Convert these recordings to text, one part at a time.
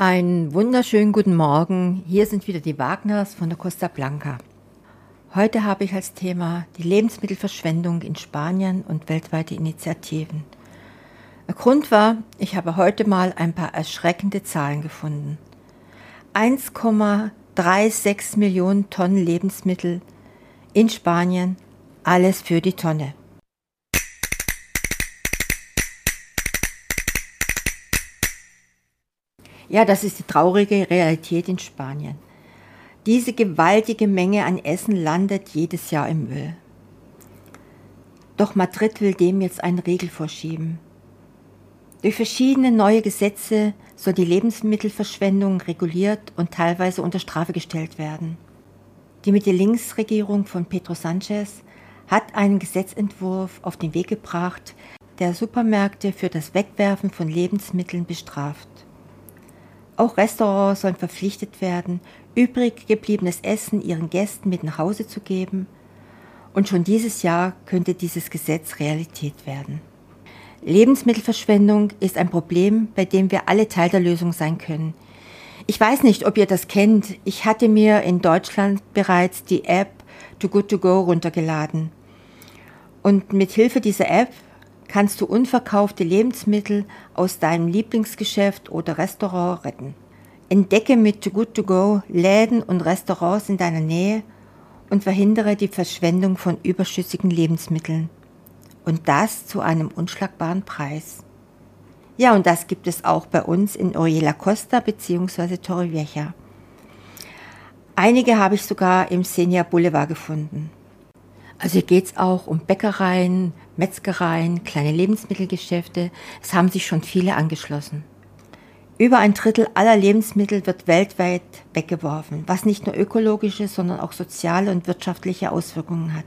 Einen wunderschönen guten Morgen. Hier sind wieder die Wagners von der Costa Blanca. Heute habe ich als Thema die Lebensmittelverschwendung in Spanien und weltweite Initiativen. Der Grund war, ich habe heute mal ein paar erschreckende Zahlen gefunden. 1,36 Millionen Tonnen Lebensmittel in Spanien, alles für die Tonne. Ja, das ist die traurige Realität in Spanien. Diese gewaltige Menge an Essen landet jedes Jahr im Müll. Doch Madrid will dem jetzt einen Riegel vorschieben. Durch verschiedene neue Gesetze soll die Lebensmittelverschwendung reguliert und teilweise unter Strafe gestellt werden. Die Mitte-Links-Regierung von Pedro Sanchez hat einen Gesetzentwurf auf den Weg gebracht, der Supermärkte für das Wegwerfen von Lebensmitteln bestraft. Auch Restaurants sollen verpflichtet werden, übrig gebliebenes Essen ihren Gästen mit nach Hause zu geben. Und schon dieses Jahr könnte dieses Gesetz Realität werden. Lebensmittelverschwendung ist ein Problem, bei dem wir alle Teil der Lösung sein können. Ich weiß nicht, ob ihr das kennt. Ich hatte mir in Deutschland bereits die App Too Good To Go runtergeladen. Und mit Hilfe dieser App kannst du unverkaufte Lebensmittel aus deinem Lieblingsgeschäft oder Restaurant retten. Entdecke mit Too Good To Go Läden und Restaurants in deiner Nähe und verhindere die Verschwendung von überschüssigen Lebensmitteln. Und das zu einem unschlagbaren Preis. Ja, und das gibt es auch bei uns in Oriela Costa bzw. Torrevieja. Einige habe ich sogar im Senia Boulevard gefunden. Also hier geht es auch um Bäckereien, Metzgereien, kleine Lebensmittelgeschäfte. Es haben sich schon viele angeschlossen. Über ein Drittel aller Lebensmittel wird weltweit weggeworfen, was nicht nur ökologische, sondern auch soziale und wirtschaftliche Auswirkungen hat.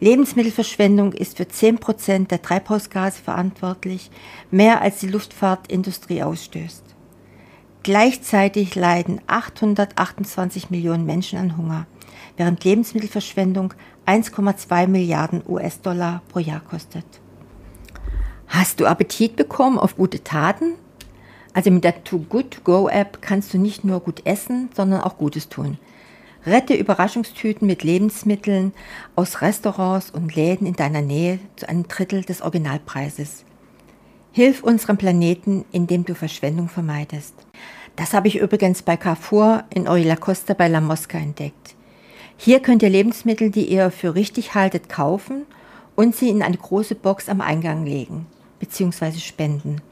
Lebensmittelverschwendung ist für 10% der Treibhausgase verantwortlich, mehr als die Luftfahrtindustrie ausstößt. Gleichzeitig leiden 828 Millionen Menschen an Hunger während Lebensmittelverschwendung 1,2 Milliarden US-Dollar pro Jahr kostet. Hast du Appetit bekommen auf gute Taten? Also mit der Too Good To Go App kannst du nicht nur gut essen, sondern auch Gutes tun. Rette Überraschungstüten mit Lebensmitteln aus Restaurants und Läden in deiner Nähe zu einem Drittel des Originalpreises. Hilf unserem Planeten, indem du Verschwendung vermeidest. Das habe ich übrigens bei Carrefour in Orilla Costa bei La Mosca entdeckt. Hier könnt ihr Lebensmittel, die ihr für richtig haltet, kaufen und sie in eine große Box am Eingang legen bzw. spenden.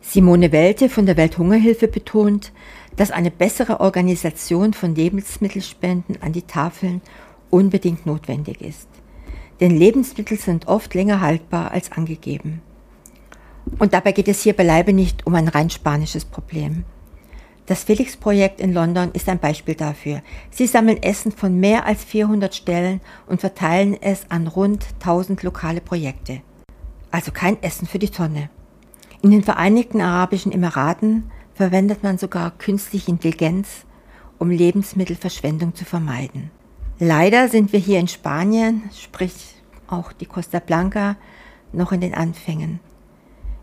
Simone Welte von der Welthungerhilfe betont, dass eine bessere Organisation von Lebensmittelspenden an die Tafeln unbedingt notwendig ist. Denn Lebensmittel sind oft länger haltbar als angegeben. Und dabei geht es hier beileibe nicht um ein rein spanisches Problem. Das Felix-Projekt in London ist ein Beispiel dafür. Sie sammeln Essen von mehr als 400 Stellen und verteilen es an rund 1000 lokale Projekte. Also kein Essen für die Tonne. In den Vereinigten Arabischen Emiraten verwendet man sogar künstliche Intelligenz, um Lebensmittelverschwendung zu vermeiden. Leider sind wir hier in Spanien, sprich auch die Costa Blanca, noch in den Anfängen.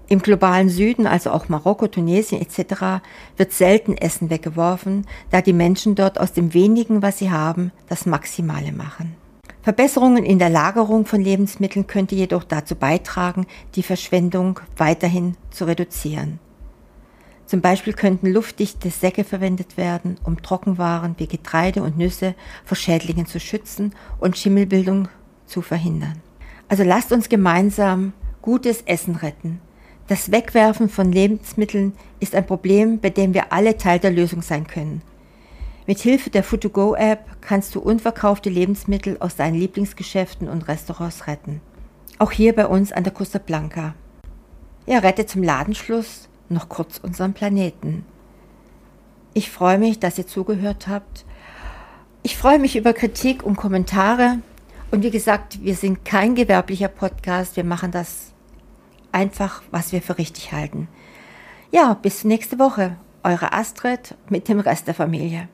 Im globalen Süden, also auch Marokko, Tunesien etc., wird selten Essen weggeworfen, da die Menschen dort aus dem wenigen, was sie haben, das Maximale machen. Verbesserungen in der Lagerung von Lebensmitteln könnte jedoch dazu beitragen, die Verschwendung weiterhin zu reduzieren. Zum Beispiel könnten luftdichte Säcke verwendet werden, um Trockenwaren wie Getreide und Nüsse vor Schädlingen zu schützen und Schimmelbildung zu verhindern. Also lasst uns gemeinsam gutes Essen retten, das Wegwerfen von Lebensmitteln ist ein Problem, bei dem wir alle Teil der Lösung sein können. Mit Hilfe der Food-to-Go-App kannst du unverkaufte Lebensmittel aus deinen Lieblingsgeschäften und Restaurants retten. Auch hier bei uns an der Costa Blanca. Ja, rette zum Ladenschluss noch kurz unseren Planeten. Ich freue mich, dass ihr zugehört habt. Ich freue mich über Kritik und Kommentare. Und wie gesagt, wir sind kein gewerblicher Podcast. Wir machen das einfach, was wir für richtig halten. Ja, bis nächste Woche. Eure Astrid mit dem Rest der Familie.